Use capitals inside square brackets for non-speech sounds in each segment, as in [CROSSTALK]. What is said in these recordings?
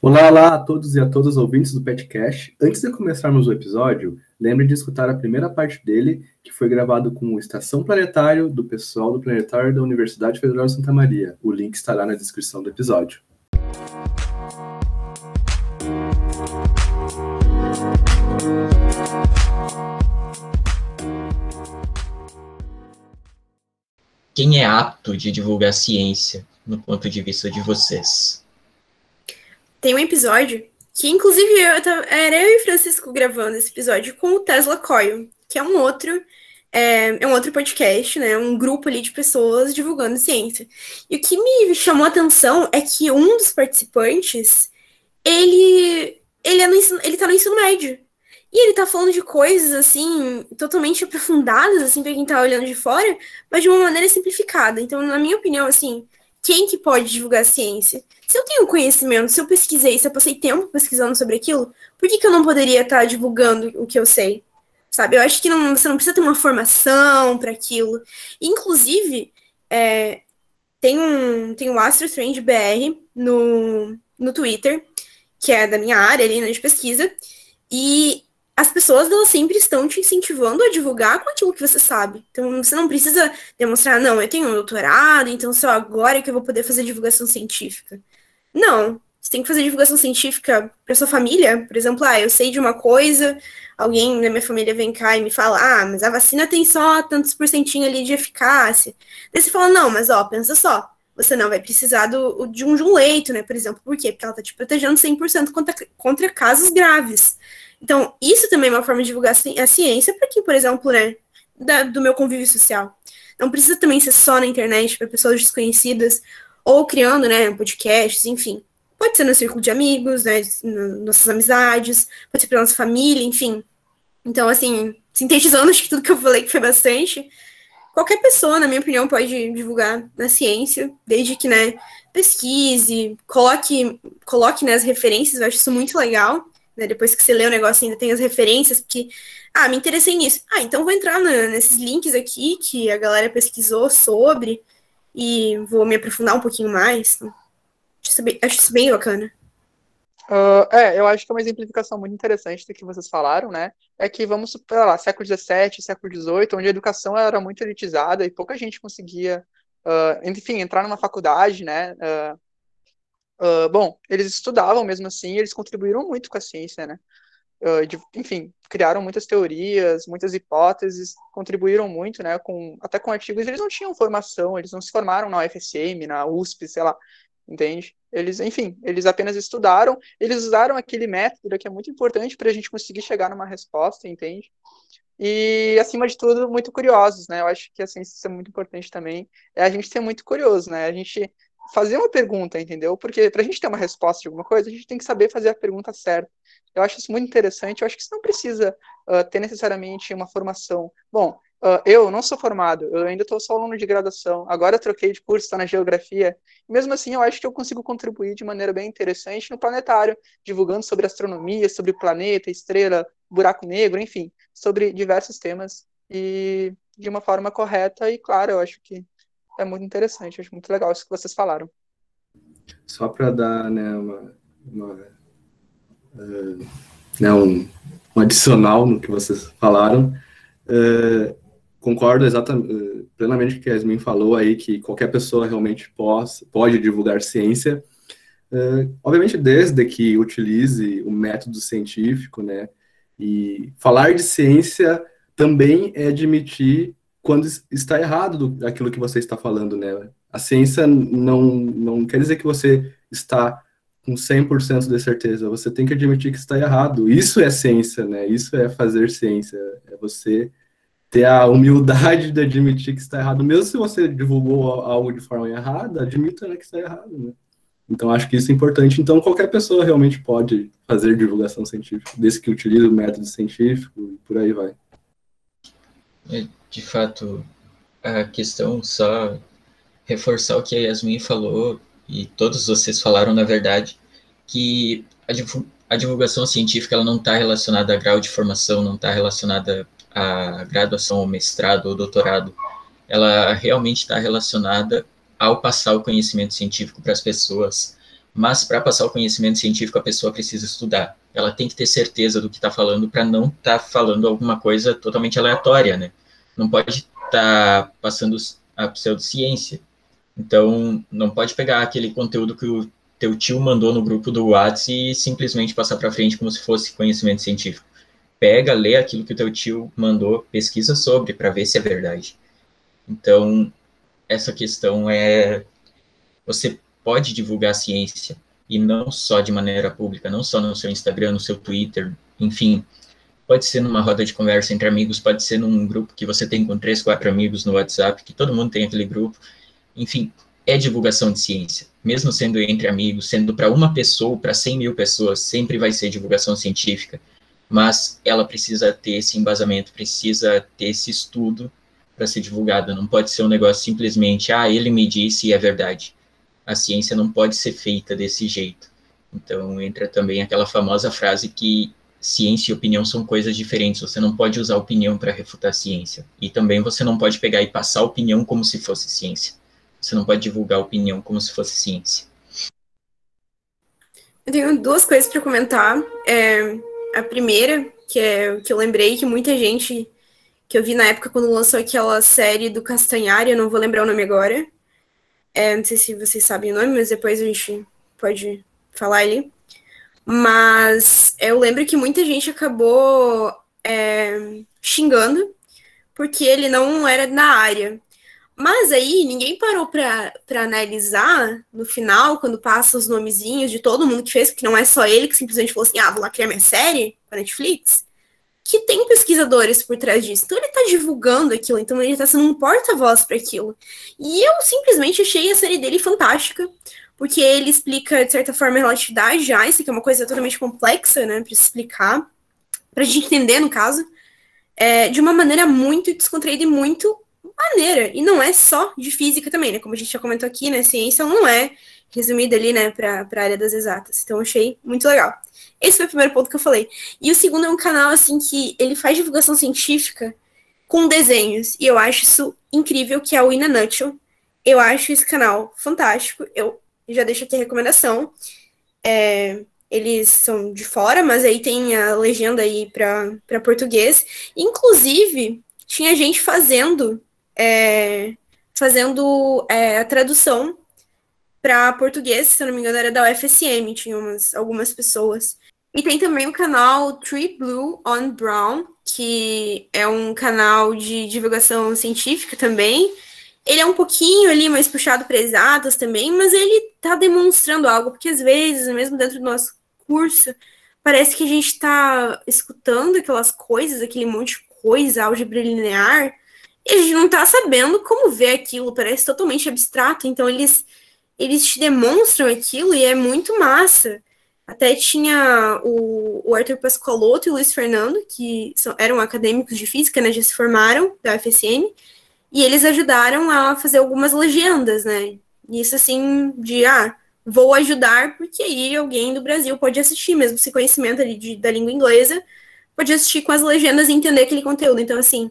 Olá, olá a todos e a todas ouvintes do Petcast. Antes de começarmos o episódio, lembre de escutar a primeira parte dele, que foi gravado com o Estação Planetário do pessoal do Planetário da Universidade Federal de Santa Maria. O link estará na descrição do episódio. Quem é apto de divulgar ciência no ponto de vista de vocês? Tem um episódio que, inclusive, eu tava, era eu e Francisco gravando esse episódio com o Tesla Coil, que é um outro é, é, um outro podcast, né? Um grupo ali de pessoas divulgando ciência. E o que me chamou a atenção é que um dos participantes, ele ele, é no ensino, ele tá no ensino médio. E ele tá falando de coisas, assim, totalmente aprofundadas, assim, pra quem tá olhando de fora, mas de uma maneira simplificada. Então, na minha opinião, assim, quem que pode divulgar ciência? Se eu tenho conhecimento, se eu pesquisei, se eu passei tempo pesquisando sobre aquilo, por que, que eu não poderia estar divulgando o que eu sei? Sabe? Eu acho que não, você não precisa ter uma formação para aquilo. Inclusive, é, tem um tem o Astro Strange BR no, no Twitter, que é da minha área ali, né, de pesquisa, e as pessoas elas sempre estão te incentivando a divulgar com aquilo que você sabe. Então você não precisa demonstrar, não, eu tenho um doutorado, então só agora que eu vou poder fazer divulgação científica. Não, você tem que fazer divulgação científica para sua família. Por exemplo, ah, eu sei de uma coisa, alguém da minha família vem cá e me fala, ah, mas a vacina tem só tantos porcentinho ali de eficácia. Daí você fala, não, mas ó, pensa só, você não vai precisar do, de, um, de um leito, né, por exemplo. Por quê? Porque ela tá te protegendo 100% contra, contra casos graves. Então, isso também é uma forma de divulgar a ciência para quem, por exemplo, né, da, do meu convívio social. Não precisa também ser só na internet para pessoas desconhecidas ou criando, né, podcasts, enfim. Pode ser no círculo de amigos, né, nossas amizades, pode ser para nossa família, enfim. Então, assim, sintetizando acho que tudo que eu falei que foi bastante, qualquer pessoa, na minha opinião, pode divulgar na ciência, desde que, né, pesquise, coloque, coloque né, as referências, eu acho isso muito legal né? Depois que você lê o negócio, ainda tem as referências, porque, ah, me interessei nisso. Ah, então vou entrar nesses links aqui que a galera pesquisou sobre e vou me aprofundar um pouquinho mais. Acho isso bem, acho isso bem bacana. Uh, é, eu acho que é uma exemplificação muito interessante do que vocês falaram, né? É que vamos, sei lá, século XVII, século XVIII, onde a educação era muito elitizada e pouca gente conseguia, uh, enfim, entrar numa faculdade, né? Uh, Uh, bom, eles estudavam mesmo assim, eles contribuíram muito com a ciência, né? Uh, de, enfim, criaram muitas teorias, muitas hipóteses, contribuíram muito, né? Com, até com artigos, eles não tinham formação, eles não se formaram na UFSM, na USP, sei lá, entende? Eles, enfim, eles apenas estudaram, eles usaram aquele método que é muito importante para a gente conseguir chegar numa resposta, entende? E, acima de tudo, muito curiosos, né? Eu acho que a ciência é muito importante também, é a gente ser muito curioso, né? A gente fazer uma pergunta, entendeu? Porque para a gente ter uma resposta de alguma coisa, a gente tem que saber fazer a pergunta certa. Eu acho isso muito interessante. Eu acho que isso não precisa uh, ter necessariamente uma formação. Bom, uh, eu não sou formado, eu ainda estou só aluno de graduação. Agora troquei de curso, estou na geografia. Mesmo assim, eu acho que eu consigo contribuir de maneira bem interessante no planetário, divulgando sobre astronomia, sobre planeta, estrela, buraco negro, enfim, sobre diversos temas e de uma forma correta. E claro, eu acho que é muito interessante, acho muito legal isso que vocês falaram. Só para dar né, uma, uma uh, né, um, um, adicional no que vocês falaram, uh, concordo exatamente, uh, plenamente com o que a Yasmin falou aí, que qualquer pessoa realmente pode, pode divulgar ciência, obviamente desde que utilize o método científico, né, e falar de ciência também é admitir quando está errado do, aquilo que você está falando, né? A ciência não, não quer dizer que você está com 100% de certeza, você tem que admitir que está errado. Isso é ciência, né? Isso é fazer ciência, é você ter a humildade de admitir que está errado, mesmo se você divulgou algo de forma errada, admita né, que está errado, né? Então, acho que isso é importante. Então, qualquer pessoa realmente pode fazer divulgação científica, desde que utilize o método científico e por aí vai. De fato, a questão só reforçar o que a Yasmin falou e todos vocês falaram, na verdade, que a divulgação científica ela não está relacionada a grau de formação, não está relacionada à graduação, ou mestrado ou doutorado. Ela realmente está relacionada ao passar o conhecimento científico para as pessoas, Mas para passar o conhecimento científico, a pessoa precisa estudar. Ela tem que ter certeza do que está falando para não estar tá falando alguma coisa totalmente aleatória, né? Não pode estar tá passando a pseudociência. Então, não pode pegar aquele conteúdo que o teu tio mandou no grupo do WhatsApp e simplesmente passar para frente como se fosse conhecimento científico. Pega, lê aquilo que o teu tio mandou, pesquisa sobre para ver se é verdade. Então, essa questão é você pode divulgar a ciência e não só de maneira pública, não só no seu Instagram, no seu Twitter, enfim, pode ser numa roda de conversa entre amigos, pode ser num grupo que você tem com três, quatro amigos no WhatsApp, que todo mundo tem aquele grupo, enfim, é divulgação de ciência, mesmo sendo entre amigos, sendo para uma pessoa, para 100 mil pessoas, sempre vai ser divulgação científica, mas ela precisa ter esse embasamento, precisa ter esse estudo para ser divulgada, não pode ser um negócio simplesmente, ah, ele me disse e é verdade. A ciência não pode ser feita desse jeito. Então entra também aquela famosa frase que ciência e opinião são coisas diferentes. Você não pode usar opinião para refutar ciência. E também você não pode pegar e passar opinião como se fosse ciência. Você não pode divulgar opinião como se fosse ciência. Eu tenho duas coisas para comentar. É, a primeira, que é que eu lembrei que muita gente que eu vi na época quando lançou aquela série do Castanhari, eu não vou lembrar o nome agora. É, não sei se vocês sabem o nome, mas depois a gente pode falar ali. Mas eu lembro que muita gente acabou é, xingando porque ele não era na área. Mas aí ninguém parou para analisar no final, quando passa os nomezinhos de todo mundo que fez, porque não é só ele que simplesmente falou assim: ah, vou lá criar minha série para Netflix. Que tem pesquisadores por trás disso. Então ele está divulgando aquilo, então ele está sendo um porta-voz para aquilo. E eu simplesmente achei a série dele fantástica, porque ele explica, de certa forma, a relatividade de Einstein, que é uma coisa totalmente complexa, né, para explicar, para a gente entender, no caso, é, de uma maneira muito descontraída e muito maneira. E não é só de física também, né? Como a gente já comentou aqui, né? Ciência não é resumida ali, né, para a área das exatas. Então, achei muito legal. Esse foi o primeiro ponto que eu falei. E o segundo é um canal, assim, que ele faz divulgação científica com desenhos. E eu acho isso incrível, que é o In a Nutshell. Eu acho esse canal fantástico. Eu já deixo aqui a recomendação. É, eles são de fora, mas aí tem a legenda aí para português. Inclusive, tinha gente fazendo é, fazendo é, a tradução para português, se eu não me engano, era da UFSM, tinha umas, algumas pessoas. E tem também o canal Tree Blue on Brown, que é um canal de divulgação científica também. Ele é um pouquinho ali mais puxado para exatas também, mas ele está demonstrando algo, porque às vezes, mesmo dentro do nosso curso, parece que a gente está escutando aquelas coisas, aquele monte de coisa, álgebra linear, e a gente não tá sabendo como ver aquilo, parece totalmente abstrato, então eles, eles te demonstram aquilo e é muito massa. Até tinha o, o Arthur Pascoaloto e o Luiz Fernando, que são, eram acadêmicos de física, né, já se formaram da UFSM, e eles ajudaram a fazer algumas legendas, né, isso assim, de, ah, vou ajudar, porque aí alguém do Brasil pode assistir, mesmo sem conhecimento ali de, da língua inglesa, pode assistir com as legendas e entender aquele conteúdo, então assim,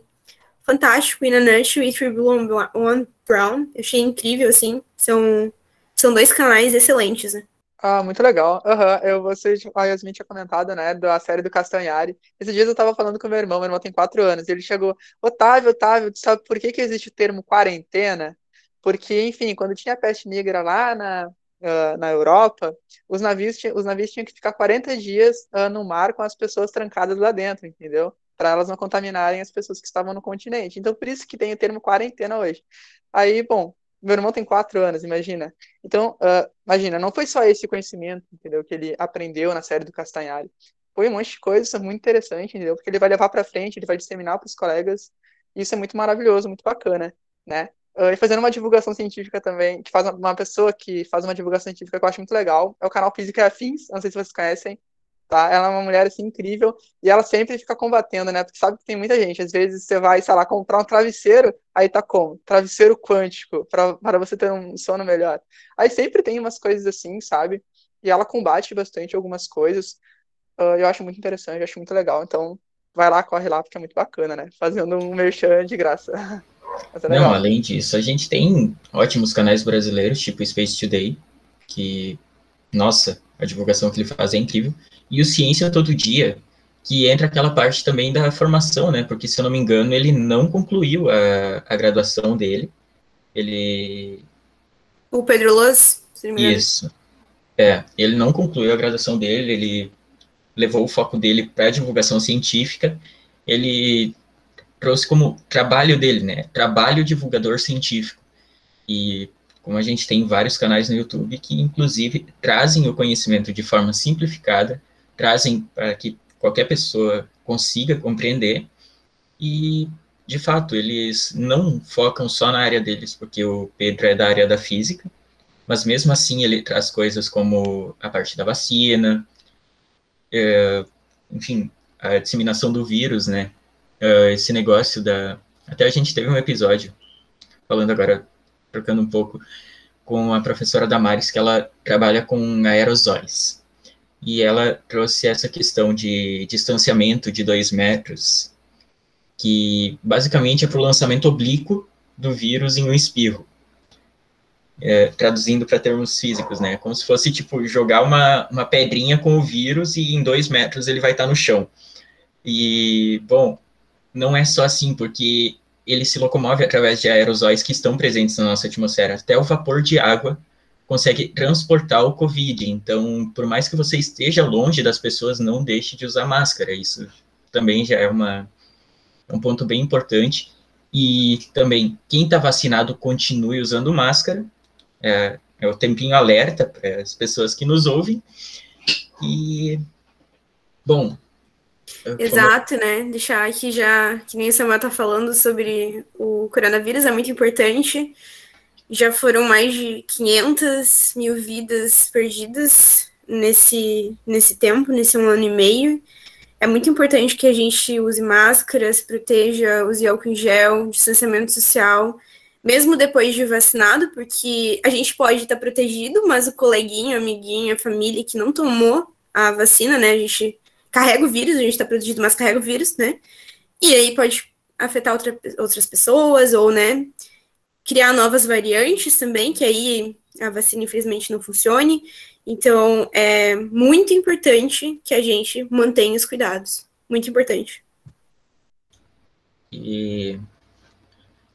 fantástico, In a Nutshell e Blue One Brown. Eu achei incrível, assim. São, são dois canais excelentes, né? Ah, muito legal. Uhum. Eu, você, a Yasmin tinha comentado, né, da série do Castanhari. Esses dias eu tava falando com meu irmão, meu irmão tem quatro anos, e ele chegou, Otávio, Otávio, tu sabe por que que existe o termo quarentena? Porque, enfim, quando tinha peste negra lá na, uh, na Europa, os navios, os navios tinham que ficar 40 dias uh, no mar com as pessoas trancadas lá dentro, entendeu? para elas não contaminarem as pessoas que estavam no continente. Então, por isso que tem o termo quarentena hoje. Aí, bom, meu irmão tem quatro anos, imagina. Então, uh, imagina, não foi só esse conhecimento, entendeu, que ele aprendeu na série do Castanhari. Foi um monte de coisa muito interessante, entendeu? Porque ele vai levar para frente, ele vai disseminar para os colegas. Isso é muito maravilhoso, muito bacana, né? Uh, e fazendo uma divulgação científica também, que faz uma, uma pessoa que faz uma divulgação científica que eu acho muito legal, é o canal Física Afins, não sei se vocês conhecem, tá? Ela é uma mulher, assim, incrível, e ela sempre fica combatendo, né? Porque sabe que tem muita gente, às vezes você vai, sei lá, comprar um travesseiro, aí tá como? Travesseiro quântico, para você ter um sono melhor. Aí sempre tem umas coisas assim, sabe? E ela combate bastante algumas coisas, uh, eu acho muito interessante, eu acho muito legal, então vai lá, corre lá, porque é muito bacana, né? Fazendo um merchan de graça. [LAUGHS] É Não, além disso, a gente tem ótimos canais brasileiros, tipo Space Today, que nossa, a divulgação que ele faz é incrível. E o Ciência Todo Dia, que entra aquela parte também da formação, né? Porque, se eu não me engano, ele não concluiu a, a graduação dele. Ele. O Pedro Luz, se não me engano. Isso. É, ele não concluiu a graduação dele, ele levou o foco dele para a divulgação científica. Ele trouxe como trabalho dele, né? Trabalho divulgador científico. E como a gente tem vários canais no YouTube que, inclusive, trazem o conhecimento de forma simplificada, trazem para que qualquer pessoa consiga compreender. E, de fato, eles não focam só na área deles, porque o Pedro é da área da física, mas mesmo assim ele traz coisas como a parte da vacina, é, enfim, a disseminação do vírus, né? É, esse negócio da. Até a gente teve um episódio, falando agora trocando um pouco com a professora Damares, que ela trabalha com aerosóis. E ela trouxe essa questão de distanciamento de dois metros, que basicamente é para o lançamento oblíquo do vírus em um espirro. É, traduzindo para termos físicos, né? Como se fosse, tipo, jogar uma, uma pedrinha com o vírus e em dois metros ele vai estar tá no chão. E, bom, não é só assim, porque ele se locomove através de aerosóis que estão presentes na nossa atmosfera. Até o vapor de água consegue transportar o Covid. Então, por mais que você esteja longe das pessoas, não deixe de usar máscara. Isso também já é uma, é um ponto bem importante. E também, quem está vacinado, continue usando máscara. É, é o tempinho alerta para as pessoas que nos ouvem. E, bom, Exato, né? Deixar aqui já, que nem o Samuel tá falando sobre o coronavírus, é muito importante. Já foram mais de 500 mil vidas perdidas nesse, nesse tempo, nesse um ano e meio. É muito importante que a gente use máscara, se proteja, use álcool em gel, distanciamento social, mesmo depois de vacinado, porque a gente pode estar protegido, mas o coleguinha, amiguinho, a família que não tomou a vacina, né? A gente carrega o vírus, a gente está protegido, mas carrega o vírus, né? E aí pode afetar outra, outras pessoas, ou, né, criar novas variantes também, que aí a vacina, infelizmente, não funcione. Então, é muito importante que a gente mantenha os cuidados. Muito importante. E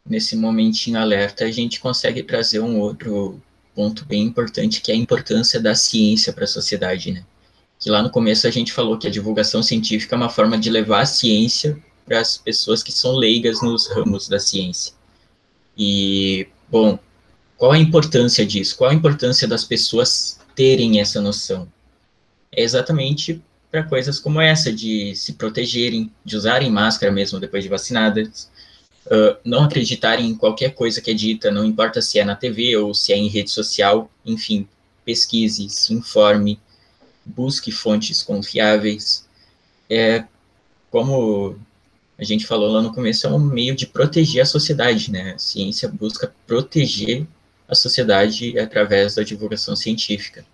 nesse momentinho alerta, a gente consegue trazer um outro ponto bem importante, que é a importância da ciência para a sociedade, né? Que lá no começo a gente falou que a divulgação científica é uma forma de levar a ciência para as pessoas que são leigas nos ramos da ciência. E, bom, qual a importância disso? Qual a importância das pessoas terem essa noção? É exatamente para coisas como essa, de se protegerem, de usarem máscara mesmo depois de vacinadas, uh, não acreditarem em qualquer coisa que é dita, não importa se é na TV ou se é em rede social, enfim, pesquise, se informe, busque fontes confiáveis. É, como a gente falou lá no começo, é um meio de proteger a sociedade, né? A ciência busca proteger a sociedade através da divulgação científica.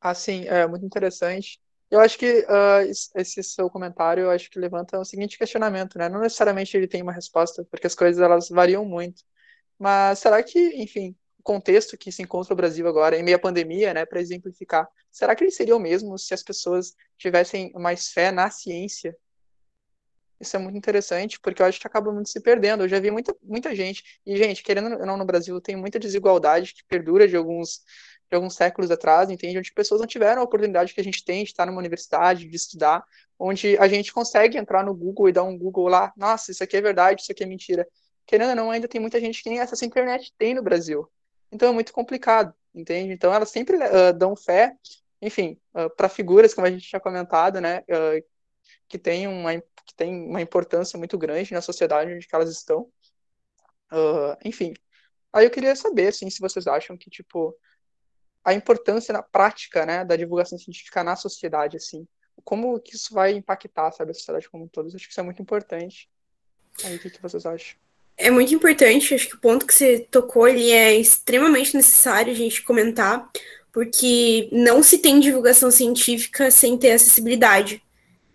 Assim, é muito interessante. Eu acho que uh, esse seu comentário, eu acho que levanta o seguinte questionamento, né? Não necessariamente ele tem uma resposta, porque as coisas elas variam muito. Mas será que, enfim, contexto que se encontra o Brasil agora, em meio à pandemia, né, para exemplificar, será que ele seria o mesmo se as pessoas tivessem mais fé na ciência? Isso é muito interessante, porque eu acho que acaba muito se perdendo. Eu já vi muita, muita gente, e, gente, querendo ou não, no Brasil tem muita desigualdade que perdura de alguns, de alguns séculos atrás, entende? Onde pessoas não tiveram a oportunidade que a gente tem de estar numa universidade, de estudar, onde a gente consegue entrar no Google e dar um Google lá, nossa, isso aqui é verdade, isso aqui é mentira. Querendo ou não, ainda tem muita gente que nem essa internet tem no Brasil. Então é muito complicado, entende? Então elas sempre uh, dão fé, enfim, uh, para figuras, como a gente tinha comentado, né, uh, que tem uma que tem uma importância muito grande na sociedade onde elas estão. enfim, aí eu queria saber, assim, se vocês acham que tipo a importância na prática, né, da divulgação científica na sociedade, assim, como que isso vai impactar, sabe, a sociedade como um todo. Eu acho que isso é muito importante. Aí, o que, que vocês acham? É muito importante, acho que o ponto que você tocou ali é extremamente necessário a gente comentar, porque não se tem divulgação científica sem ter acessibilidade.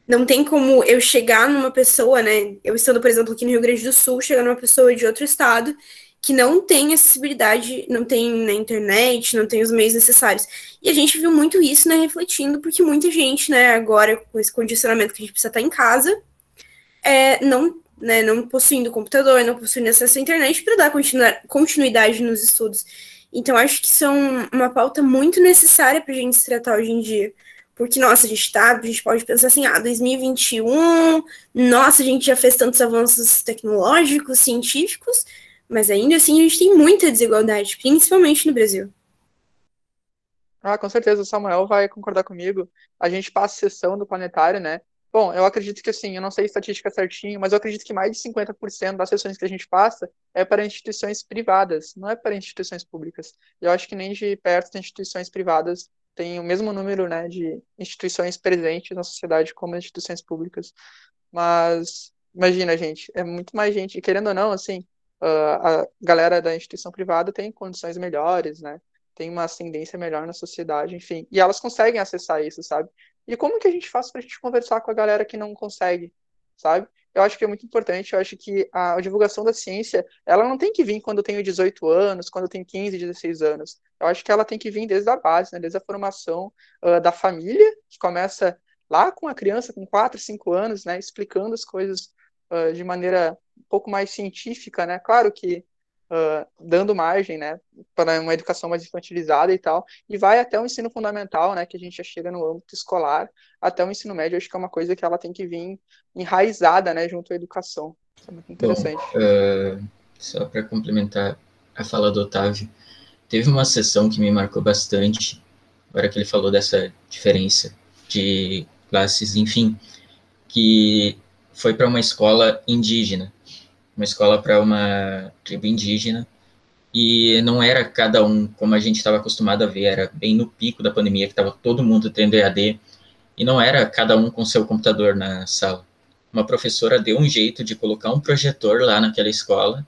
Não tem como eu chegar numa pessoa, né? Eu estando, por exemplo, aqui no Rio Grande do Sul, chegar numa pessoa de outro estado que não tem acessibilidade, não tem na internet, não tem os meios necessários. E a gente viu muito isso, né, refletindo, porque muita gente, né, agora com esse condicionamento que a gente precisa estar em casa, é, não, né, não possuindo computador, não possuindo acesso à internet para dar continuidade nos estudos. Então, acho que são uma pauta muito necessária para a gente se tratar hoje em dia. Porque, nossa, a gente tá, a gente pode pensar assim, ah, 2021, nossa, a gente já fez tantos avanços tecnológicos, científicos, mas ainda assim a gente tem muita desigualdade, principalmente no Brasil. Ah, com certeza, o Samuel vai concordar comigo. A gente passa a sessão do planetário, né? Bom, eu acredito que assim, eu não sei a estatística certinho, mas eu acredito que mais de 50% das sessões que a gente passa é para instituições privadas, não é para instituições públicas. Eu acho que nem de perto de instituições privadas tem o mesmo número né, de instituições presentes na sociedade como instituições públicas. Mas imagina, gente, é muito mais gente. Querendo ou não, assim, uh, a galera da instituição privada tem condições melhores, né? Tem uma ascendência melhor na sociedade, enfim. E elas conseguem acessar isso, sabe? E como que a gente faz para a gente conversar com a galera que não consegue, sabe? eu acho que é muito importante, eu acho que a, divulgação da ciência, ela não tem que vir quando eu tenho 18 anos, quando eu tenho 15, 16 anos. Eu acho que ela tem que vir desde a base, né, desde a formação uh, da família, que começa lá com a criança com 4, 5 anos, né, explicando as coisas uh, de maneira um pouco mais científica, né? Claro que uh, dando margem, né, para uma educação mais infantilizada e tal, e vai até o ensino fundamental, né, que a gente já chega no âmbito escolar, até o ensino médio, acho que é uma coisa que ela tem que vir enraizada, né, junto à educação. Isso é muito interessante. Bom, uh, só para complementar a fala do Otávio, teve uma sessão que me marcou bastante, agora que ele falou dessa diferença de classes, enfim, que foi para uma escola indígena uma escola para uma tribo indígena, e não era cada um como a gente estava acostumado a ver, era bem no pico da pandemia, que estava todo mundo tendo EAD, e não era cada um com seu computador na sala. Uma professora deu um jeito de colocar um projetor lá naquela escola,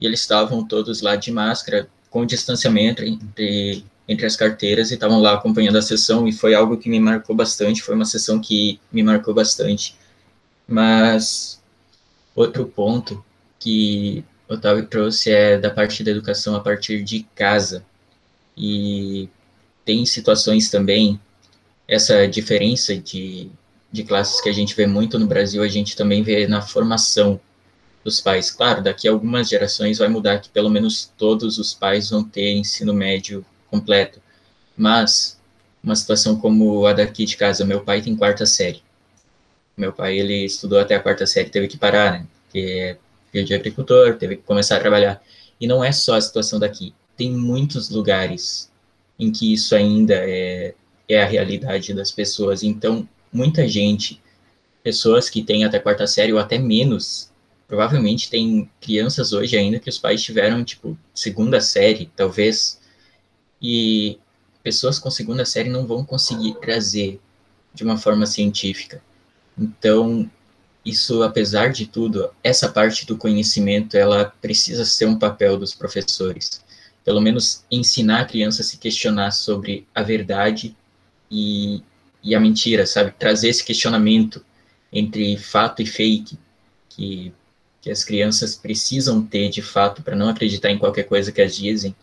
e eles estavam todos lá de máscara, com distanciamento entre, entre as carteiras, e estavam lá acompanhando a sessão, e foi algo que me marcou bastante, foi uma sessão que me marcou bastante. Mas outro ponto que Otávio trouxe é da parte da educação a partir de casa. E tem situações também, essa diferença de, de classes que a gente vê muito no Brasil, a gente também vê na formação dos pais. Claro, daqui a algumas gerações vai mudar que pelo menos todos os pais vão ter ensino médio completo. Mas uma situação como a daqui de casa, meu pai tem quarta série. Meu pai, ele estudou até a quarta série, teve que parar, né? Porque filho de agricultor, teve que começar a trabalhar. E não é só a situação daqui. Tem muitos lugares em que isso ainda é, é a realidade das pessoas. Então, muita gente, pessoas que têm até quarta série ou até menos, provavelmente tem crianças hoje ainda que os pais tiveram, tipo, segunda série, talvez. E pessoas com segunda série não vão conseguir trazer de uma forma científica. Então, isso, apesar de tudo, essa parte do conhecimento, ela precisa ser um papel dos professores. Pelo menos ensinar a criança a se questionar sobre a verdade e, e a mentira, sabe? Trazer esse questionamento entre fato e fake, que, que as crianças precisam ter de fato para não acreditar em qualquer coisa que as dizem,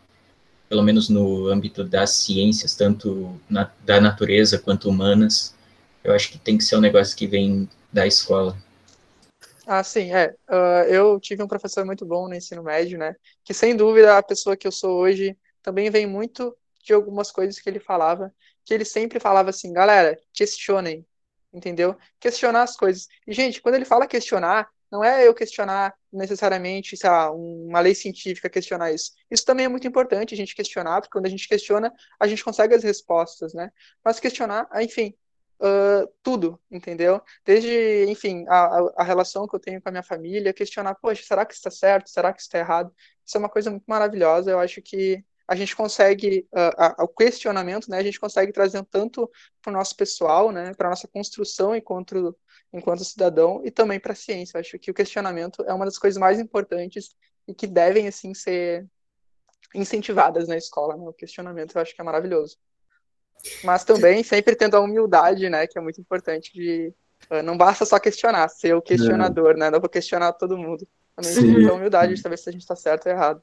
pelo menos no âmbito das ciências, tanto na, da natureza quanto humanas. Eu acho que tem que ser um negócio que vem da escola. Ah, sim, é. Uh, eu tive um professor muito bom no ensino médio, né? Que sem dúvida a pessoa que eu sou hoje também vem muito de algumas coisas que ele falava, que ele sempre falava assim, galera, questionem, entendeu? Questionar as coisas. E, gente, quando ele fala questionar, não é eu questionar necessariamente, sei lá, uma lei científica questionar isso. Isso também é muito importante a gente questionar, porque quando a gente questiona, a gente consegue as respostas, né? Mas questionar, enfim, uh, tudo, entendeu? Desde, enfim, a, a relação que eu tenho com a minha família, questionar, poxa, será que está certo? Será que está errado? Isso é uma coisa muito maravilhosa. Eu acho que a gente consegue, uh, o questionamento, né, a gente consegue trazer tanto para o nosso pessoal, né, para a nossa construção enquanto, enquanto cidadão, e também para a ciência. Eu acho que o questionamento é uma das coisas mais importantes e que devem, assim, ser incentivadas na escola, né? O questionamento eu acho que é maravilhoso. Mas também sempre tendo a humildade, né? Que é muito importante de. Uh, não basta só questionar, ser o questionador, né? Não vou questionar todo mundo. Também Sim. muita humildade de saber se a gente está certo ou errado.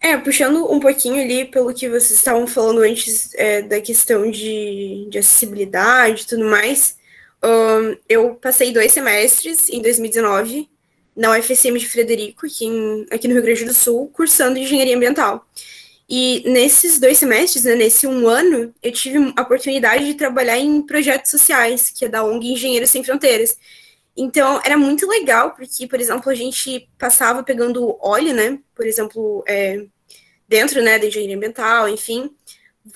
É, puxando um pouquinho ali pelo que vocês estavam falando antes é, da questão de, de acessibilidade e tudo mais, um, eu passei dois semestres em 2019 na UFSM de Frederico, aqui, em, aqui no Rio Grande do Sul, cursando engenharia ambiental. E nesses dois semestres, né, nesse um ano, eu tive a oportunidade de trabalhar em projetos sociais, que é da ONG Engenheiros Sem Fronteiras. Então, era muito legal, porque, por exemplo, a gente passava pegando óleo, né, por exemplo, é, dentro, né, da engenharia ambiental, enfim,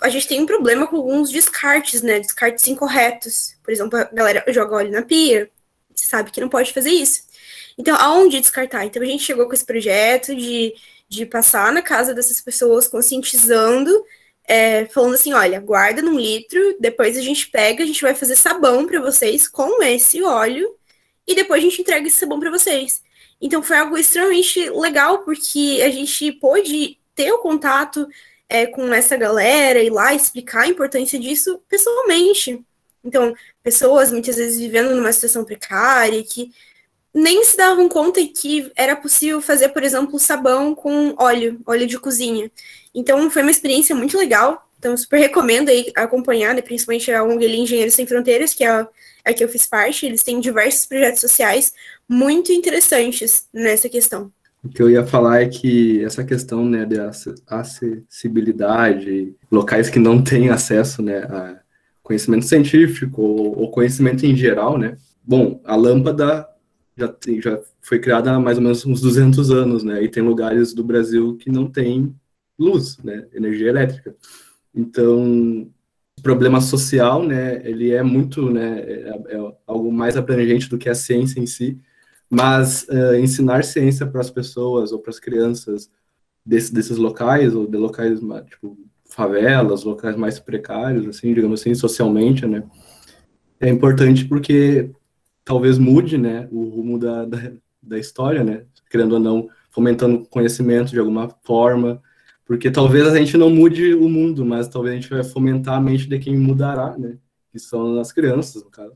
a gente tem um problema com alguns descartes, né, descartes incorretos. Por exemplo, a galera joga óleo na pia, sabe que não pode fazer isso. Então, aonde descartar? Então, a gente chegou com esse projeto de de passar na casa dessas pessoas conscientizando, é, falando assim, olha, guarda num litro, depois a gente pega, a gente vai fazer sabão para vocês com esse óleo e depois a gente entrega esse sabão para vocês. Então foi algo extremamente legal porque a gente pôde ter o contato é, com essa galera e lá explicar a importância disso pessoalmente. Então, pessoas muitas vezes vivendo numa situação precária que nem se davam conta que era possível fazer, por exemplo, sabão com óleo, óleo de cozinha. Então foi uma experiência muito legal. Então super recomendo aí acompanhar, né, principalmente a ONG Engenheiros Sem Fronteiras, que é a, a que eu fiz parte. Eles têm diversos projetos sociais muito interessantes nessa questão. O que eu ia falar é que essa questão né, de acessibilidade, locais que não têm acesso né, a conhecimento científico ou, ou conhecimento em geral, né? Bom, a lâmpada já, tem, já foi criada há mais ou menos uns 200 anos, né? E tem lugares do Brasil que não tem luz, né? Energia elétrica. Então, o problema social, né? Ele é muito, né? É, é algo mais abrangente do que a ciência em si. Mas uh, ensinar ciência para as pessoas ou para as crianças desse, desses locais ou de locais tipo favelas, locais mais precários, assim, digamos assim, socialmente, né? É importante porque talvez mude, né, o rumo da, da, da história, né, querendo ou não, fomentando conhecimento de alguma forma, porque talvez a gente não mude o mundo, mas talvez a gente vai fomentar a mente de quem mudará, né, que são as crianças, no caso.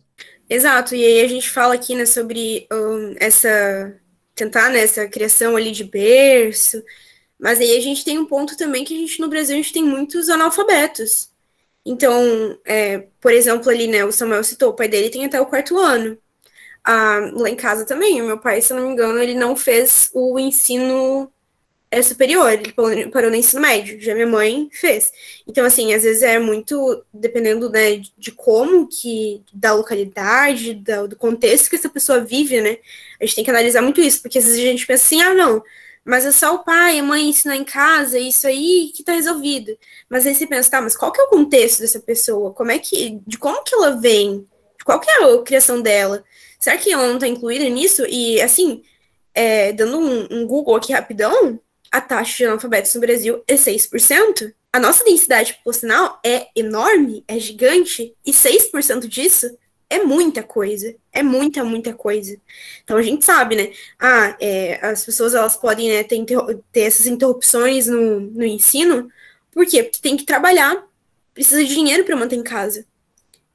Exato, e aí a gente fala aqui, né, sobre um, essa, tentar, né, essa criação ali de berço, mas aí a gente tem um ponto também que a gente, no Brasil, a gente tem muitos analfabetos. Então, é, por exemplo, ali, né, o Samuel citou, o pai dele tem até o quarto ano. Ah, lá em casa também, o meu pai, se eu não me engano, ele não fez o ensino é, superior, ele parou no ensino médio, já minha mãe fez. Então, assim, às vezes é muito, dependendo né, de como que, da localidade, da, do contexto que essa pessoa vive, né, a gente tem que analisar muito isso, porque às vezes a gente pensa assim, ah, não, mas é só o pai, a mãe ensinar em casa, isso aí que tá resolvido. Mas aí você pensa, tá, mas qual que é o contexto dessa pessoa? Como é que, de como que ela vem? Qual que é a criação dela? Será que ela não está incluída nisso? E, assim, é, dando um, um, Google aqui rapidão, a taxa de analfabetos no Brasil é 6%. A nossa densidade populacional é enorme, é gigante, e 6% disso é muita coisa. É muita, muita coisa. Então a gente sabe, né? Ah, é, as pessoas elas podem né, ter, ter essas interrupções no, no ensino. Por quê? Porque tem que trabalhar, precisa de dinheiro para manter em casa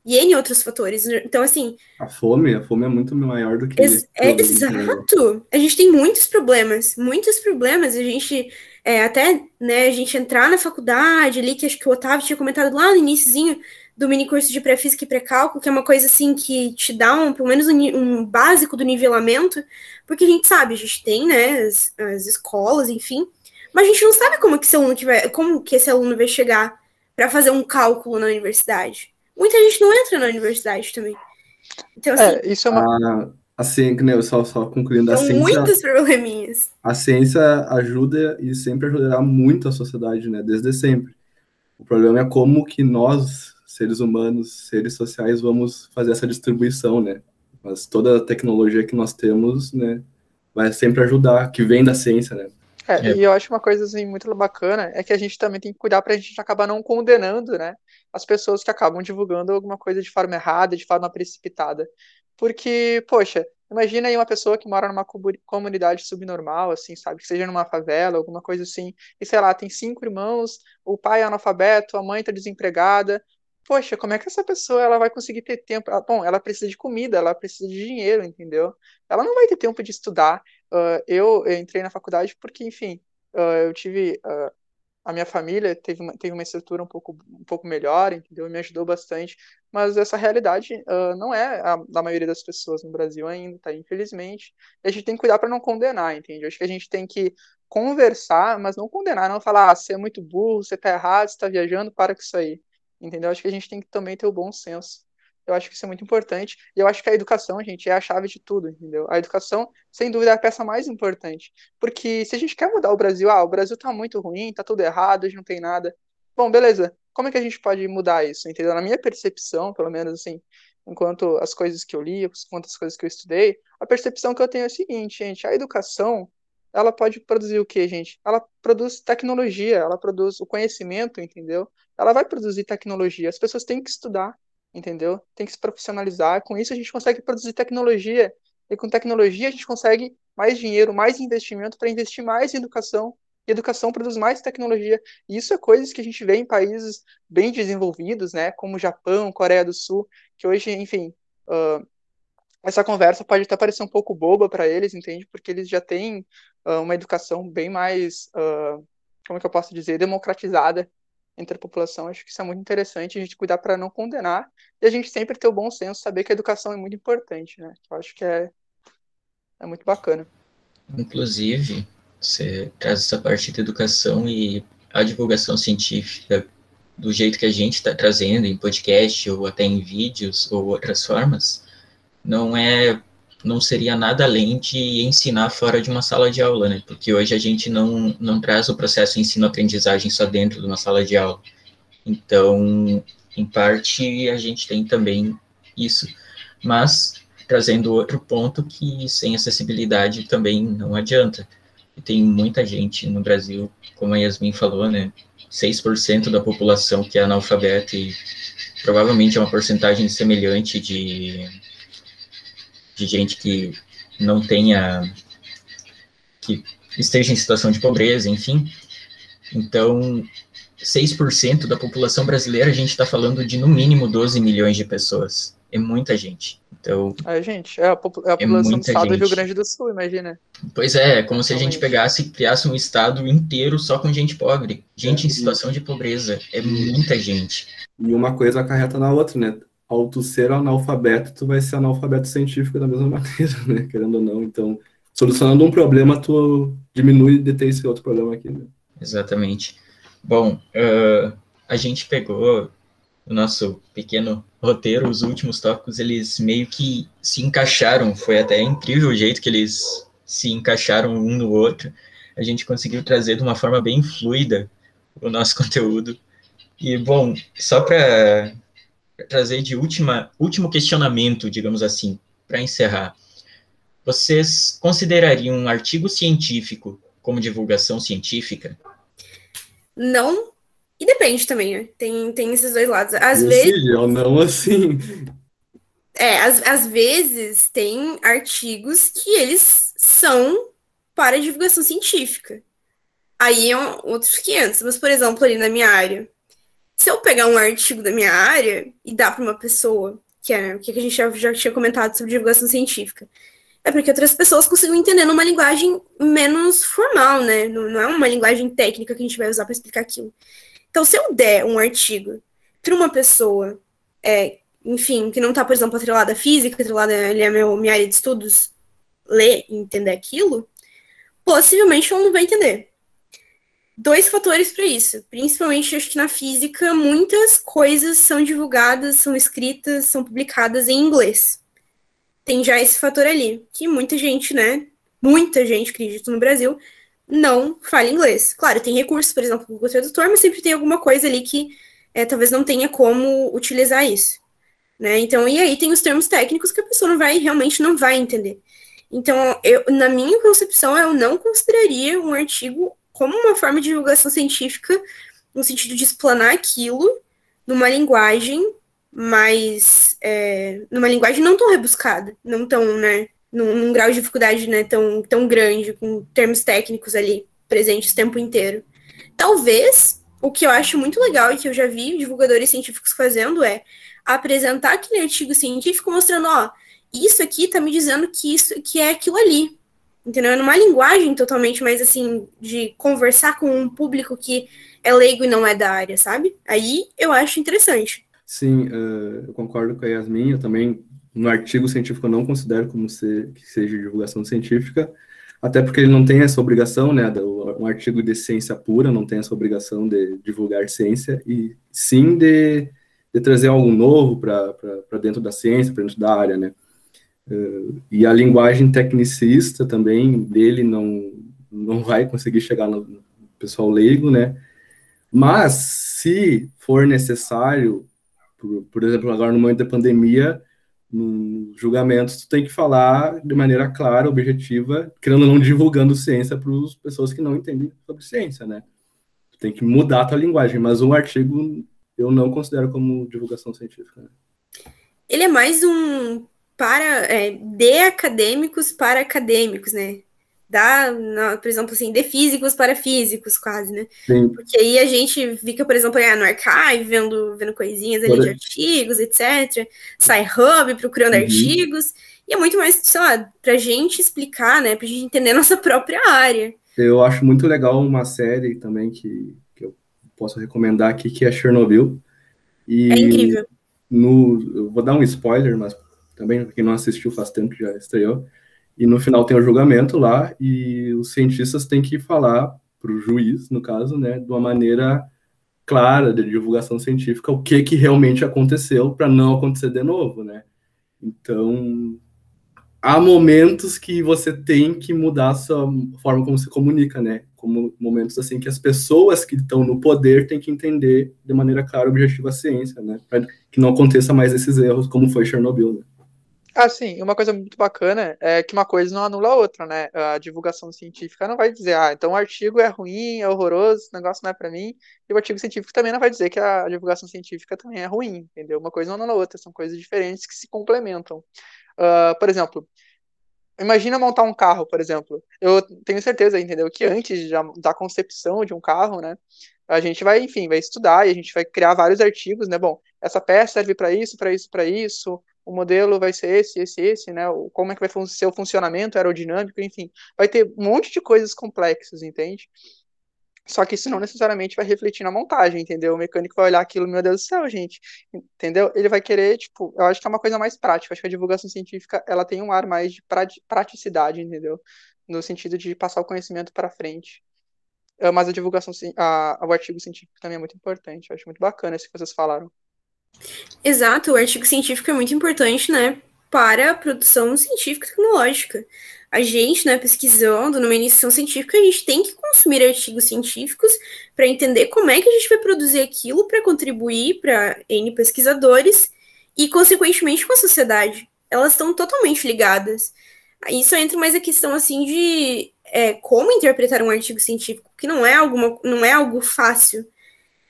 e em outros fatores. Então, assim. A fome, a fome é muito maior do que. Ex é, exato! A gente tem muitos problemas, muitos problemas. A gente, é, até, né, a gente entrar na faculdade ali, que acho que o Otávio tinha comentado lá no iníciozinho do mini curso de pré-física e pré-cálculo, que é uma coisa assim que te dá um, pelo menos um, um, básico do nivelamento, porque a gente sabe, a gente tem, né, as, as escolas, enfim, mas a gente não sabe como que esse aluno que vai, como que esse aluno vai chegar para fazer um cálculo na universidade muita gente não entra na universidade também. Então, assim, é, isso é uma. A, assim, só, só concluindo, a ciência. muitos probleminhas. A ciência ajuda e sempre ajudará muito a sociedade, né? Desde sempre. O problema é como que nós, seres humanos, seres sociais, vamos fazer essa distribuição, né? Mas toda a tecnologia que nós temos, né, vai sempre ajudar, que vem da ciência, né? É, é. E eu acho uma coisa assim, muito bacana é que a gente também tem que cuidar para a gente acabar não condenando, né, as pessoas que acabam divulgando alguma coisa de forma errada, de forma precipitada. Porque, poxa, imagina aí uma pessoa que mora numa comunidade subnormal, assim, sabe, que seja numa favela, alguma coisa assim, e sei lá, tem cinco irmãos, o pai é analfabeto, a mãe está desempregada, poxa, como é que essa pessoa ela vai conseguir ter tempo? Ah, bom, ela precisa de comida, ela precisa de dinheiro, entendeu? Ela não vai ter tempo de estudar. Uh, eu, eu, entrei na faculdade porque, enfim, uh, eu tive uh, a minha família teve uma, teve uma estrutura um pouco, um pouco melhor, entendeu? E me ajudou bastante. Mas essa realidade uh, não é a da maioria das pessoas no Brasil ainda, tá? Infelizmente. E a gente tem que cuidar para não condenar, entende? Acho que a gente tem que conversar, mas não condenar, não falar, ah, você é muito burro, você tá errado, você tá viajando, para com isso aí. Entendeu? Acho que a gente tem que também ter o bom senso. Eu acho que isso é muito importante. E eu acho que a educação, gente, é a chave de tudo, entendeu? A educação, sem dúvida, é a peça mais importante. Porque se a gente quer mudar o Brasil, ah, o Brasil tá muito ruim, tá tudo errado, a gente não tem nada. Bom, beleza. Como é que a gente pode mudar isso, entendeu? Na minha percepção, pelo menos assim, enquanto as coisas que eu li, enquanto as coisas que eu estudei, a percepção que eu tenho é a seguinte, gente, a educação, ela pode produzir o quê, gente? Ela produz tecnologia, ela produz o conhecimento, entendeu? Ela vai produzir tecnologia. As pessoas têm que estudar, entendeu? Tem que se profissionalizar. Com isso a gente consegue produzir tecnologia e com tecnologia a gente consegue mais dinheiro, mais investimento para investir mais em educação. E educação produz mais tecnologia. E isso é coisas que a gente vê em países bem desenvolvidos, né, como Japão, Coreia do Sul, que hoje, enfim, uh, essa conversa pode até parecer um pouco boba para eles, entende? Porque eles já têm uh, uma educação bem mais, uh, como é que eu posso dizer, democratizada entre a população. Acho que isso é muito interessante, a gente cuidar para não condenar e a gente sempre ter o bom senso, saber que a educação é muito importante, né? Eu acho que é, é muito bacana. Inclusive, você traz essa parte da educação e a divulgação científica do jeito que a gente está trazendo em podcast ou até em vídeos ou outras formas, não é não seria nada além de ensinar fora de uma sala de aula, né? Porque hoje a gente não, não traz o processo ensino-aprendizagem só dentro de uma sala de aula. Então, em parte, a gente tem também isso. Mas, trazendo outro ponto que sem acessibilidade também não adianta. Tem muita gente no Brasil, como a Yasmin falou, né? 6% da população que é analfabeta e provavelmente é uma porcentagem semelhante de de gente que não tenha, que esteja em situação de pobreza, enfim. Então, 6% da população brasileira, a gente está falando de no mínimo 12 milhões de pessoas. É muita gente. Então. É, gente, é a, popula é a população do estado do Rio Grande do Sul, imagina. Pois é, é como se a gente pegasse e criasse um estado inteiro só com gente pobre. Gente é, em situação de pobreza. É muita gente. E uma coisa acarreta na outra, né? Ao tu ser analfabeto, tu vai ser analfabeto científico da mesma [LAUGHS] maneira, né? Querendo ou não. Então, solucionando um problema, tu diminui de ter esse outro problema aqui, né? Exatamente. Bom, uh, a gente pegou o nosso pequeno roteiro, os últimos tópicos, eles meio que se encaixaram. Foi até incrível o jeito que eles se encaixaram um no outro. A gente conseguiu trazer de uma forma bem fluida o nosso [LAUGHS] conteúdo. E, bom, só para trazer de última, último questionamento, digamos assim, para encerrar. Vocês considerariam um artigo científico como divulgação científica? Não, e depende também, né? Tem, tem esses dois lados. Às vezes. Ou não assim. É, às, às vezes tem artigos que eles são para divulgação científica. Aí é um, outros 500. Mas, por exemplo, ali na minha área, se eu pegar um artigo da minha área e dar para uma pessoa, que é o que a gente já, já tinha comentado sobre divulgação científica, é porque outras pessoas consigam entender numa linguagem menos formal, né? Não, não é uma linguagem técnica que a gente vai usar para explicar aquilo. Então, se eu der um artigo para uma pessoa, é, enfim, que não está, por exemplo, atrelada à física, atrelada ali à minha área de estudos, ler e entender aquilo, possivelmente ela não vai entender dois fatores para isso. Principalmente, acho que na física, muitas coisas são divulgadas, são escritas, são publicadas em inglês. Tem já esse fator ali, que muita gente, né? Muita gente, acredito, no Brasil, não fala inglês. Claro, tem recursos, por exemplo, o Google Tradutor, mas sempre tem alguma coisa ali que é, talvez não tenha como utilizar isso. Né? Então, e aí tem os termos técnicos que a pessoa não vai, realmente não vai entender. Então, eu, na minha concepção, eu não consideraria um artigo como uma forma de divulgação científica, no sentido de explanar aquilo numa linguagem mais. É, numa linguagem não tão rebuscada, não tão, né? Num, num, grau de dificuldade né, tão, tão grande, com termos técnicos ali presentes o tempo inteiro. Talvez o que eu acho muito legal e que eu já vi divulgadores científicos fazendo é apresentar aquele artigo científico mostrando, ó, isso aqui tá me dizendo que isso que é aquilo ali. Entendeu? Numa linguagem totalmente mais assim, de conversar com um público que é leigo e não é da área, sabe? Aí eu acho interessante. Sim, uh, eu concordo com a Yasmin, eu também, no artigo científico, eu não considero como ser, que seja divulgação científica, até porque ele não tem essa obrigação, né, um artigo de ciência pura não tem essa obrigação de divulgar ciência, e sim de, de trazer algo novo para dentro da ciência, para dentro da área, né. Uh, e a linguagem tecnicista também dele não, não vai conseguir chegar no pessoal leigo, né, mas se for necessário, por, por exemplo, agora no momento da pandemia, no julgamento, tu tem que falar de maneira clara, objetiva, querendo não divulgando ciência para as pessoas que não entendem sobre ciência, né? Tu tem que mudar a tua linguagem, mas um artigo eu não considero como divulgação científica. Né? Ele é mais um para é, de acadêmicos para acadêmicos, né? da, na, por exemplo, assim, de físicos para físicos, quase, né? Sim. Porque aí a gente fica, por exemplo, no archive, vendo, vendo coisinhas ali de artigos, etc. Sai hub procurando uhum. artigos. E é muito mais, sei lá, pra gente explicar, né? Pra gente entender a nossa própria área. Eu acho muito legal uma série também que, que eu posso recomendar aqui, que é Chernobyl. E é incrível. No, eu vou dar um spoiler, mas também quem não assistiu faz tempo que já estreou e no final tem o julgamento lá, e os cientistas têm que falar para o juiz, no caso, né, de uma maneira clara de divulgação científica o que que realmente aconteceu para não acontecer de novo, né? Então, há momentos que você tem que mudar a sua forma como se comunica, né? Como momentos assim que as pessoas que estão no poder têm que entender de maneira clara objetiva a ciência, né? Para que não aconteça mais esses erros como foi Chernobyl. Né? Ah, sim, uma coisa muito bacana é que uma coisa não anula a outra, né? A divulgação científica não vai dizer, ah, então o artigo é ruim, é horroroso, esse negócio não é para mim, e o artigo científico também não vai dizer que a divulgação científica também é ruim, entendeu? Uma coisa não anula a outra, são coisas diferentes que se complementam. Uh, por exemplo, imagina montar um carro, por exemplo. Eu tenho certeza, entendeu, que antes da concepção de um carro, né, a gente vai, enfim, vai estudar e a gente vai criar vários artigos, né? Bom, essa peça serve para isso, para isso, para isso o modelo vai ser esse, esse, esse, né? Como é que vai ser o funcionamento aerodinâmico, enfim. Vai ter um monte de coisas complexas, entende? Só que isso não necessariamente vai refletir na montagem, entendeu? O mecânico vai olhar aquilo, meu Deus do céu, gente, entendeu? Ele vai querer, tipo, eu acho que é uma coisa mais prática. Acho que a divulgação científica, ela tem um ar mais de praticidade, entendeu? No sentido de passar o conhecimento para frente. É, mas a divulgação, a, o artigo científico também é muito importante. Eu acho muito bacana isso que vocês falaram. Exato, o artigo científico é muito importante, né, para a produção científica e tecnológica. A gente, né, pesquisando numa iniciação científica, a gente tem que consumir artigos científicos para entender como é que a gente vai produzir aquilo para contribuir para N pesquisadores e, consequentemente, com a sociedade. Elas estão totalmente ligadas. Isso entra mais a questão, assim, de é, como interpretar um artigo científico, que não é, alguma, não é algo fácil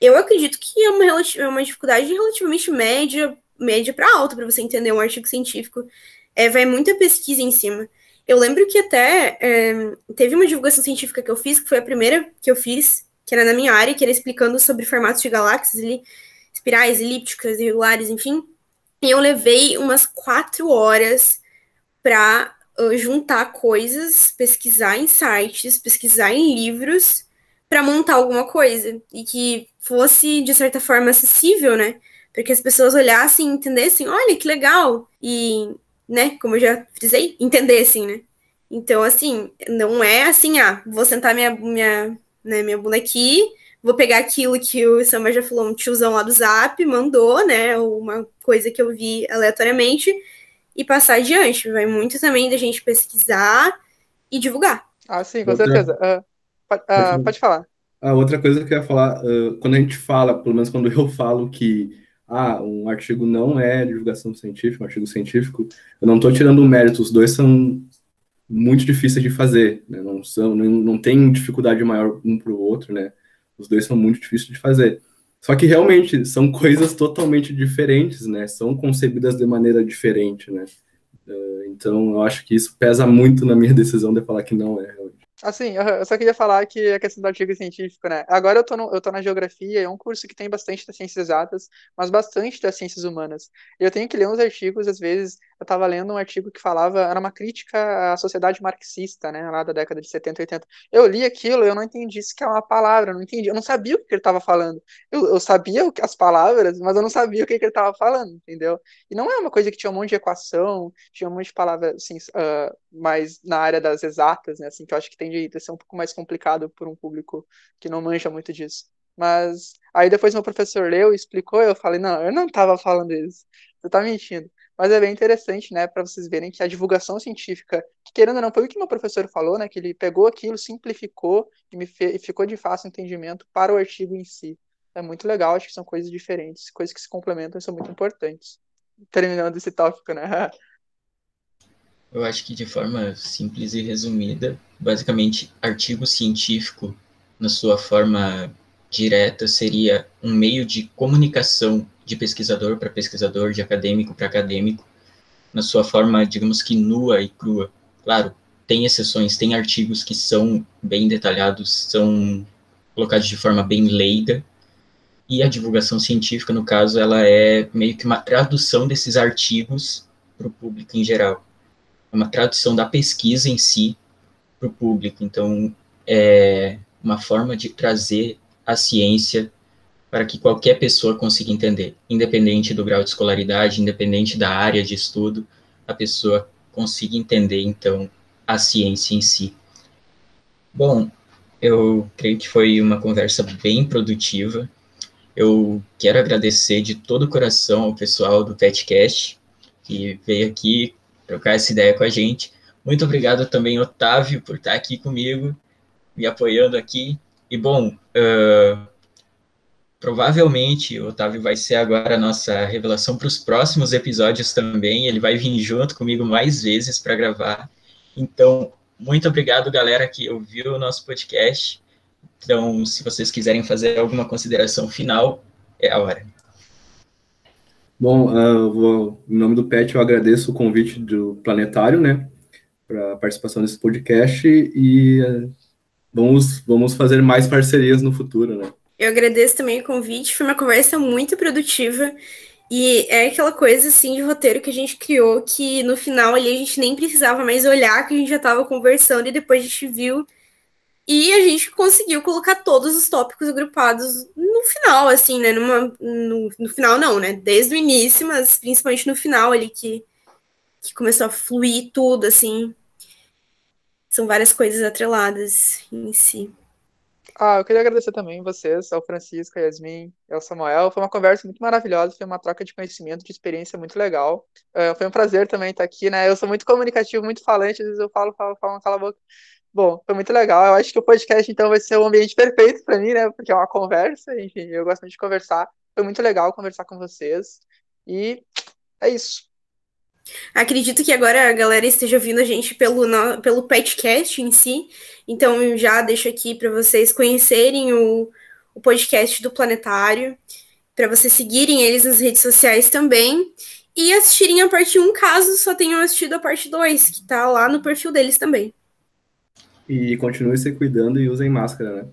eu acredito que é uma, é uma dificuldade relativamente média, média para alta para você entender um artigo científico. É, vai muita pesquisa em cima. Eu lembro que até é, teve uma divulgação científica que eu fiz, que foi a primeira que eu fiz, que era na minha área, que era explicando sobre formatos de galáxias, ali, espirais, elípticas, irregulares, enfim. E eu levei umas quatro horas para uh, juntar coisas, pesquisar em sites, pesquisar em livros para montar alguma coisa e que fosse de certa forma acessível, né? Para que as pessoas olhassem e entendessem, olha que legal e, né, como eu já frisei, entendessem, né? Então, assim, não é assim, ah, vou sentar minha minha, né, minha bunda aqui, vou pegar aquilo que o Samba já falou, um tiozão lá do Zap mandou, né, uma coisa que eu vi aleatoriamente e passar adiante. Vai muito também da gente pesquisar e divulgar. Ah, sim, com certeza. Pode, uh, pode falar. A outra coisa que eu ia falar, uh, quando a gente fala, pelo menos quando eu falo que ah, um artigo não é divulgação científica, um artigo científico, eu não estou tirando o mérito, os dois são muito difíceis de fazer, né? não, são, não, não tem dificuldade maior um para o outro, né? Os dois são muito difíceis de fazer. Só que realmente são [LAUGHS] coisas totalmente diferentes, né? São concebidas de maneira diferente, né? Uh, então eu acho que isso pesa muito na minha decisão de falar que não é. Assim, eu só queria falar que a questão do artigo científico, né? Agora eu tô, no, eu tô na geografia, é um curso que tem bastante das ciências exatas, mas bastante das ciências humanas. Eu tenho que ler uns artigos, às vezes, eu estava lendo um artigo que falava, era uma crítica à sociedade marxista, né, lá da década de 70 e 80. Eu li aquilo, eu não entendi se que é uma palavra, não entendi, eu não sabia o que ele estava falando. Eu, eu sabia as palavras, mas eu não sabia o que, que ele estava falando, entendeu? E não é uma coisa que tinha um monte de equação, tinha um monte de palavras, assim, uh, mais na área das exatas, né, assim, que eu acho que tende a ser um pouco mais complicado por um público que não manja muito disso. Mas aí depois meu professor leu e explicou, eu falei, não, eu não estava falando isso, você está mentindo. Mas é bem interessante, né, para vocês verem que a divulgação científica, que querendo ou não, foi o que meu professor falou, né, que ele pegou aquilo, simplificou e me e ficou de fácil entendimento para o artigo em si. É muito legal, acho que são coisas diferentes, coisas que se complementam e são muito importantes. Terminando esse tópico, né? [LAUGHS] Eu acho que de forma simples e resumida, basicamente, artigo científico, na sua forma direta, seria um meio de comunicação de pesquisador para pesquisador, de acadêmico para acadêmico, na sua forma, digamos que nua e crua. Claro, tem exceções, tem artigos que são bem detalhados, são colocados de forma bem leiga, e a divulgação científica, no caso, ela é meio que uma tradução desses artigos para o público em geral é uma tradução da pesquisa em si para o público. Então, é uma forma de trazer a ciência para que qualquer pessoa consiga entender, independente do grau de escolaridade, independente da área de estudo, a pessoa consiga entender, então, a ciência em si. Bom, eu creio que foi uma conversa bem produtiva. Eu quero agradecer de todo o coração ao pessoal do PetCast, que veio aqui trocar essa ideia com a gente. Muito obrigado também, Otávio, por estar aqui comigo, me apoiando aqui. E, bom, uh, provavelmente o Otávio vai ser agora a nossa revelação para os próximos episódios também. Ele vai vir junto comigo mais vezes para gravar. Então, muito obrigado, galera, que ouviu o nosso podcast. Então, se vocês quiserem fazer alguma consideração final, é a hora. Bom, uh, vou, em nome do PET, eu agradeço o convite do Planetário, né, para a participação nesse podcast e uh, vamos, vamos fazer mais parcerias no futuro, né. Eu agradeço também o convite, foi uma conversa muito produtiva e é aquela coisa, assim, de roteiro que a gente criou que no final ali a gente nem precisava mais olhar que a gente já estava conversando e depois a gente viu e a gente conseguiu colocar todos os tópicos agrupados no final, assim, né? Numa, no, no final, não, né? Desde o início, mas principalmente no final ali que, que começou a fluir tudo, assim. São várias coisas atreladas em si. Ah, eu queria agradecer também vocês, ao Francisco, a Yasmin, ao Samuel. Foi uma conversa muito maravilhosa, foi uma troca de conhecimento, de experiência muito legal. Uh, foi um prazer também estar aqui, né? Eu sou muito comunicativo, muito falante, às vezes eu falo, falo, falo, cala a boca. Bom, foi muito legal. Eu acho que o podcast, então, vai ser o ambiente perfeito para mim, né? Porque é uma conversa, enfim, eu gosto muito de conversar. Foi muito legal conversar com vocês. E é isso. Acredito que agora a galera esteja ouvindo a gente pelo, pelo podcast em si. Então, eu já deixo aqui para vocês conhecerem o, o podcast do Planetário, para vocês seguirem eles nas redes sociais também. E assistirem a parte 1, caso só tenham assistido a parte 2, que está lá no perfil deles também. E continue se cuidando e usem máscara, né?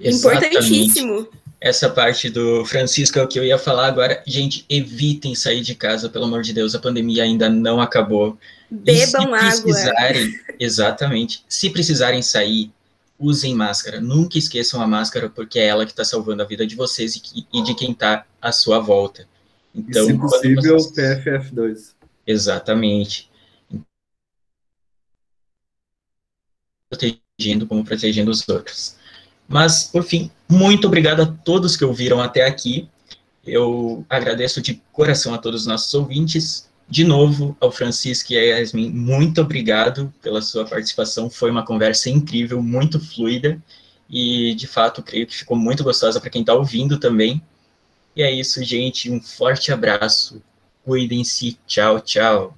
Importantíssimo. Essa parte do Francisco é o que eu ia falar agora. Gente, evitem sair de casa, pelo amor de Deus, a pandemia ainda não acabou. Bebam água. Precisarem, exatamente. Se precisarem sair, usem máscara. Nunca esqueçam a máscara, porque é ela que está salvando a vida de vocês e, que, e de quem está à sua volta. Então, e, se possível, vocês... PFF2. Exatamente. protegendo como protegendo os outros. Mas, por fim, muito obrigado a todos que ouviram até aqui. Eu agradeço de coração a todos os nossos ouvintes. De novo, ao Francisco e a Yasmin, muito obrigado pela sua participação. Foi uma conversa incrível, muito fluida. E, de fato, creio que ficou muito gostosa para quem está ouvindo também. E é isso, gente. Um forte abraço. Cuidem-se. Tchau, tchau.